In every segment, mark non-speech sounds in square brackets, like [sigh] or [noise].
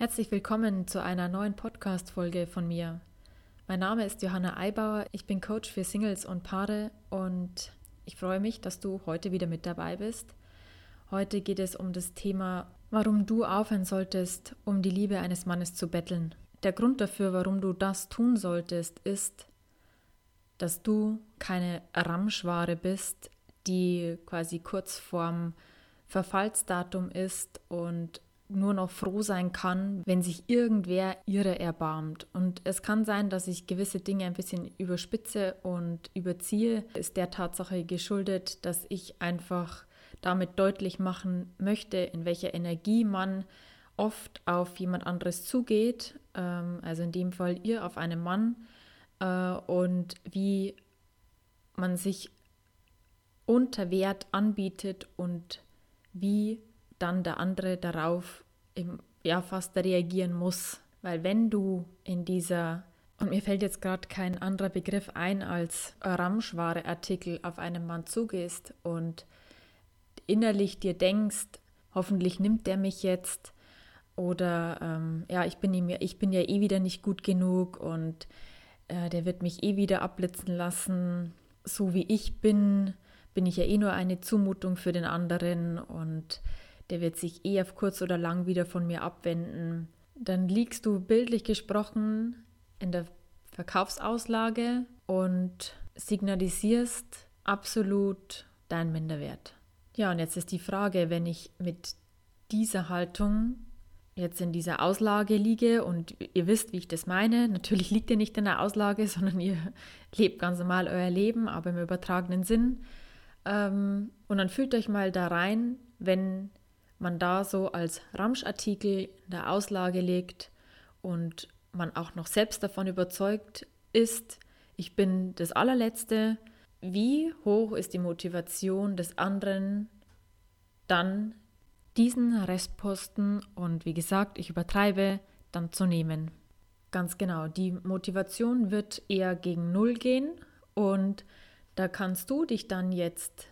Herzlich willkommen zu einer neuen Podcast-Folge von mir. Mein Name ist Johanna Eibauer, ich bin Coach für Singles und Paare und ich freue mich, dass du heute wieder mit dabei bist. Heute geht es um das Thema, warum du aufhören solltest, um die Liebe eines Mannes zu betteln. Der Grund dafür, warum du das tun solltest, ist, dass du keine Ramschware bist, die quasi kurz vorm Verfallsdatum ist und nur noch froh sein kann, wenn sich irgendwer ihre erbarmt. Und es kann sein, dass ich gewisse Dinge ein bisschen überspitze und überziehe. Ist der Tatsache geschuldet, dass ich einfach damit deutlich machen möchte, in welcher Energie man oft auf jemand anderes zugeht, ähm, also in dem Fall ihr auf einen Mann, äh, und wie man sich unter Wert anbietet und wie dann der andere darauf im, ja fast reagieren muss. Weil wenn du in dieser, und mir fällt jetzt gerade kein anderer Begriff ein als Ramschware-Artikel auf einen Mann zugehst und innerlich dir denkst, hoffentlich nimmt der mich jetzt oder ähm, ja, ich bin, ihm, ich bin ja eh wieder nicht gut genug und äh, der wird mich eh wieder abblitzen lassen. So wie ich bin, bin ich ja eh nur eine Zumutung für den anderen und der wird sich eh auf kurz oder lang wieder von mir abwenden. Dann liegst du bildlich gesprochen in der Verkaufsauslage und signalisierst absolut deinen Minderwert. Ja, und jetzt ist die Frage, wenn ich mit dieser Haltung jetzt in dieser Auslage liege und ihr wisst, wie ich das meine. Natürlich liegt ihr nicht in der Auslage, [laughs] sondern ihr lebt ganz normal euer Leben, aber im übertragenen Sinn. Ähm, und dann fühlt euch mal da rein, wenn man da so als Ramschartikel in der Auslage legt und man auch noch selbst davon überzeugt ist, ich bin das allerletzte, wie hoch ist die Motivation des anderen, dann diesen Restposten und wie gesagt, ich übertreibe, dann zu nehmen. Ganz genau, die Motivation wird eher gegen Null gehen und da kannst du dich dann jetzt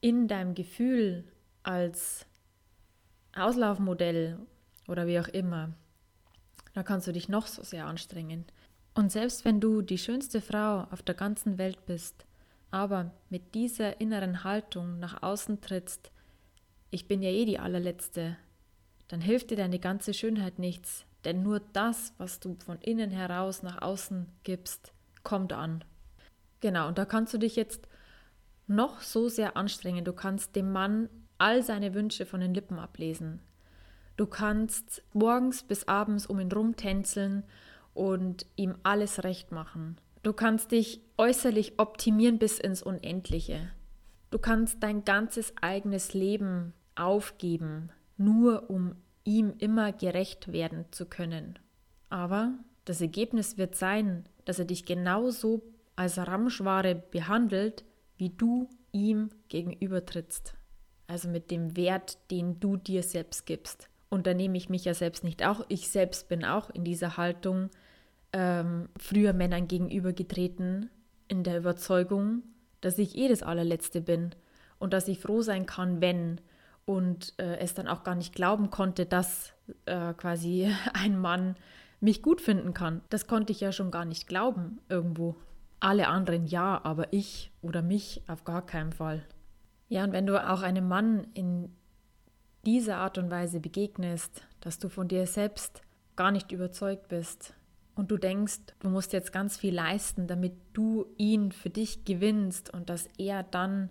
in deinem Gefühl als Auslaufmodell oder wie auch immer, da kannst du dich noch so sehr anstrengen. Und selbst wenn du die schönste Frau auf der ganzen Welt bist, aber mit dieser inneren Haltung nach außen trittst, ich bin ja eh die allerletzte, dann hilft dir deine ganze Schönheit nichts, denn nur das, was du von innen heraus nach außen gibst, kommt an. Genau, und da kannst du dich jetzt noch so sehr anstrengen. Du kannst dem Mann all seine Wünsche von den Lippen ablesen. Du kannst morgens bis abends um ihn rumtänzeln und ihm alles recht machen. Du kannst dich äußerlich optimieren bis ins Unendliche. Du kannst dein ganzes eigenes Leben aufgeben, nur um ihm immer gerecht werden zu können. Aber das Ergebnis wird sein, dass er dich genauso als Ramschware behandelt, wie du ihm gegenübertrittst. Also mit dem Wert, den du dir selbst gibst. Und da nehme ich mich ja selbst nicht auch. Ich selbst bin auch in dieser Haltung ähm, früher Männern gegenübergetreten, in der Überzeugung, dass ich eh das allerletzte bin und dass ich froh sein kann, wenn und äh, es dann auch gar nicht glauben konnte, dass äh, quasi [laughs] ein Mann mich gut finden kann. Das konnte ich ja schon gar nicht glauben irgendwo. Alle anderen ja, aber ich oder mich auf gar keinen Fall. Ja, und wenn du auch einem Mann in dieser Art und Weise begegnest, dass du von dir selbst gar nicht überzeugt bist und du denkst, du musst jetzt ganz viel leisten, damit du ihn für dich gewinnst und dass er dann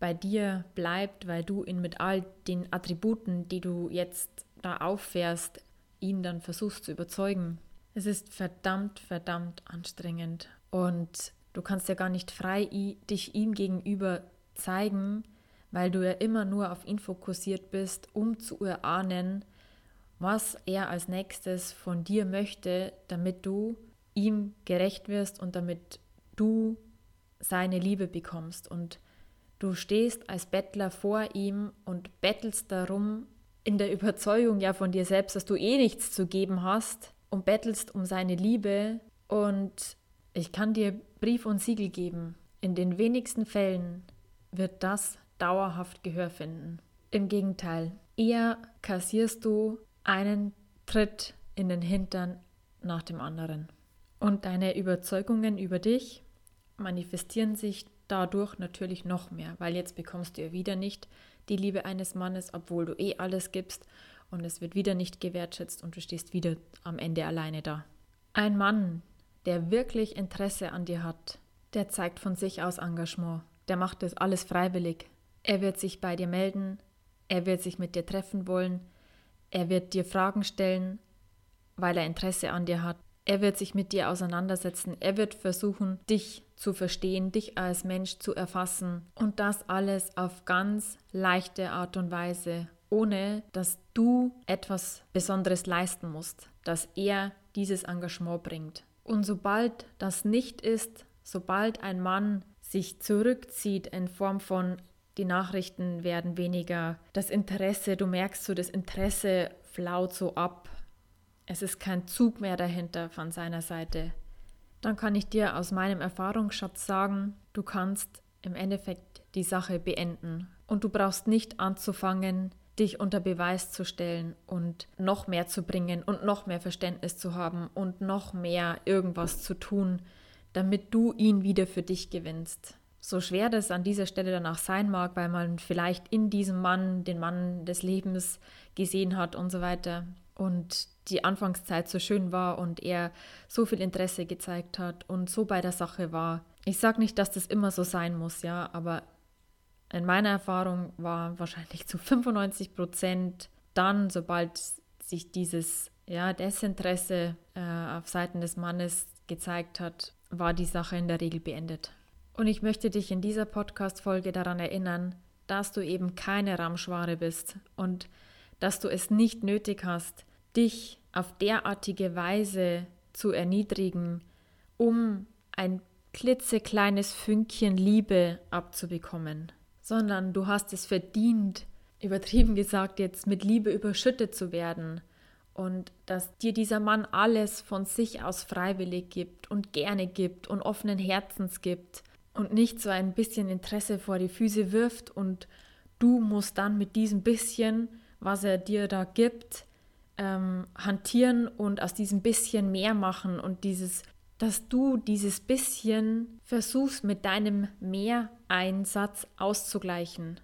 bei dir bleibt, weil du ihn mit all den Attributen, die du jetzt da auffährst, ihn dann versuchst zu überzeugen. Es ist verdammt, verdammt anstrengend und du kannst ja gar nicht frei dich ihm gegenüber zeigen, weil du ja immer nur auf ihn fokussiert bist, um zu erahnen, was er als nächstes von dir möchte, damit du ihm gerecht wirst und damit du seine Liebe bekommst. Und Du stehst als Bettler vor ihm und bettelst darum, in der Überzeugung ja von dir selbst, dass du eh nichts zu geben hast und bettelst um seine Liebe. Und ich kann dir Brief und Siegel geben. In den wenigsten Fällen wird das dauerhaft Gehör finden. Im Gegenteil, eher kassierst du einen Tritt in den Hintern nach dem anderen. Und deine Überzeugungen über dich manifestieren sich dadurch natürlich noch mehr, weil jetzt bekommst du ja wieder nicht die Liebe eines Mannes, obwohl du eh alles gibst und es wird wieder nicht gewertschätzt und du stehst wieder am Ende alleine da. Ein Mann, der wirklich Interesse an dir hat, der zeigt von sich aus Engagement, der macht das alles freiwillig. Er wird sich bei dir melden, er wird sich mit dir treffen wollen, er wird dir Fragen stellen, weil er Interesse an dir hat. Er wird sich mit dir auseinandersetzen. Er wird versuchen, dich zu verstehen, dich als Mensch zu erfassen. Und das alles auf ganz leichte Art und Weise, ohne dass du etwas Besonderes leisten musst, dass er dieses Engagement bringt. Und sobald das nicht ist, sobald ein Mann sich zurückzieht in Form von die Nachrichten werden weniger, das Interesse, du merkst so, das Interesse flaut so ab, es ist kein Zug mehr dahinter von seiner Seite, dann kann ich dir aus meinem Erfahrungsschatz sagen, du kannst im Endeffekt die Sache beenden. Und du brauchst nicht anzufangen, dich unter Beweis zu stellen und noch mehr zu bringen und noch mehr Verständnis zu haben und noch mehr irgendwas zu tun, damit du ihn wieder für dich gewinnst. So schwer das an dieser Stelle danach sein mag, weil man vielleicht in diesem Mann den Mann des Lebens gesehen hat und so weiter und die Anfangszeit so schön war und er so viel Interesse gezeigt hat und so bei der Sache war. Ich sage nicht, dass das immer so sein muss, ja, aber in meiner Erfahrung war wahrscheinlich zu 95 Prozent dann, sobald sich dieses ja, Desinteresse äh, auf Seiten des Mannes gezeigt hat, war die Sache in der Regel beendet. Und ich möchte dich in dieser Podcast-Folge daran erinnern, dass du eben keine Ramschware bist und dass du es nicht nötig hast, dich auf derartige Weise zu erniedrigen, um ein klitzekleines Fünkchen Liebe abzubekommen, sondern du hast es verdient, übertrieben gesagt jetzt mit Liebe überschüttet zu werden und dass dir dieser Mann alles von sich aus freiwillig gibt und gerne gibt und offenen Herzens gibt und nicht so ein bisschen Interesse vor die Füße wirft und du musst dann mit diesem bisschen, was er dir da gibt, ähm, hantieren und aus diesem bisschen mehr machen und dieses, dass du dieses bisschen versuchst mit deinem Mehreinsatz auszugleichen.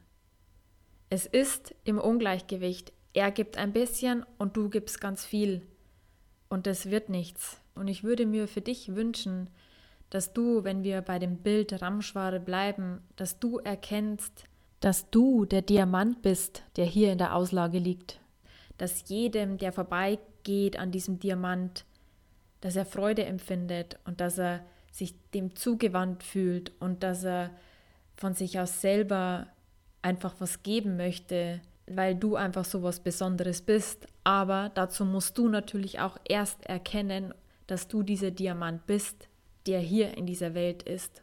Es ist im Ungleichgewicht. Er gibt ein bisschen und du gibst ganz viel. Und das wird nichts. Und ich würde mir für dich wünschen, dass du, wenn wir bei dem Bild Ramschware bleiben, dass du erkennst, dass du der Diamant bist, der hier in der Auslage liegt dass jedem, der vorbeigeht an diesem Diamant, dass er Freude empfindet und dass er sich dem zugewandt fühlt und dass er von sich aus selber einfach was geben möchte, weil du einfach so was Besonderes bist. Aber dazu musst du natürlich auch erst erkennen, dass du dieser Diamant bist, der hier in dieser Welt ist.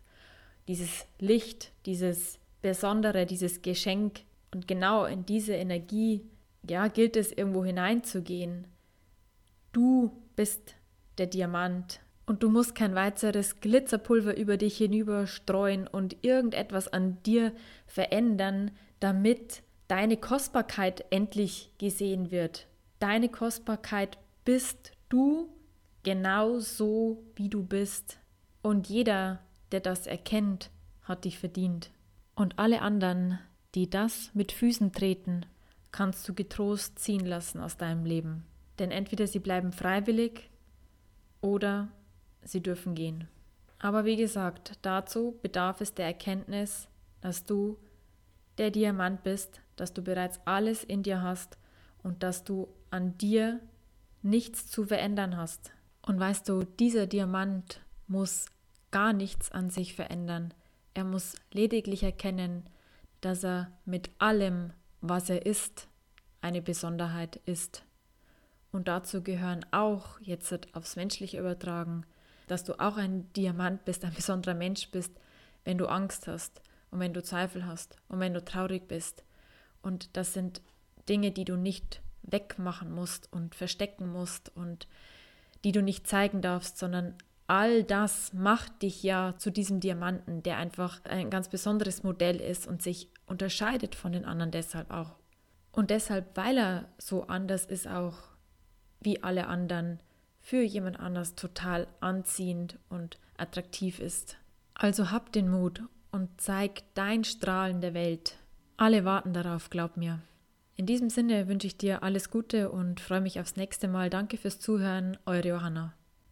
Dieses Licht, dieses Besondere, dieses Geschenk. Und genau in diese Energie ja, gilt es irgendwo hineinzugehen. Du bist der Diamant und du musst kein weiteres Glitzerpulver über dich hinüberstreuen und irgendetwas an dir verändern, damit deine Kostbarkeit endlich gesehen wird. Deine Kostbarkeit bist du genau so, wie du bist. Und jeder, der das erkennt, hat dich verdient. Und alle anderen, die das mit Füßen treten, kannst du getrost ziehen lassen aus deinem Leben. Denn entweder sie bleiben freiwillig oder sie dürfen gehen. Aber wie gesagt, dazu bedarf es der Erkenntnis, dass du der Diamant bist, dass du bereits alles in dir hast und dass du an dir nichts zu verändern hast. Und weißt du, dieser Diamant muss gar nichts an sich verändern. Er muss lediglich erkennen, dass er mit allem was er ist, eine Besonderheit ist. Und dazu gehören auch, jetzt aufs Menschliche übertragen, dass du auch ein Diamant bist, ein besonderer Mensch bist, wenn du Angst hast und wenn du Zweifel hast und wenn du traurig bist. Und das sind Dinge, die du nicht wegmachen musst und verstecken musst und die du nicht zeigen darfst, sondern all das macht dich ja zu diesem Diamanten, der einfach ein ganz besonderes Modell ist und sich unterscheidet von den anderen deshalb auch. Und deshalb, weil er so anders ist auch, wie alle anderen für jemand anders total anziehend und attraktiv ist. Also hab den Mut und zeig dein Strahlen der Welt. Alle warten darauf, glaub mir. In diesem Sinne wünsche ich dir alles Gute und freue mich aufs nächste Mal. Danke fürs Zuhören, eure Johanna.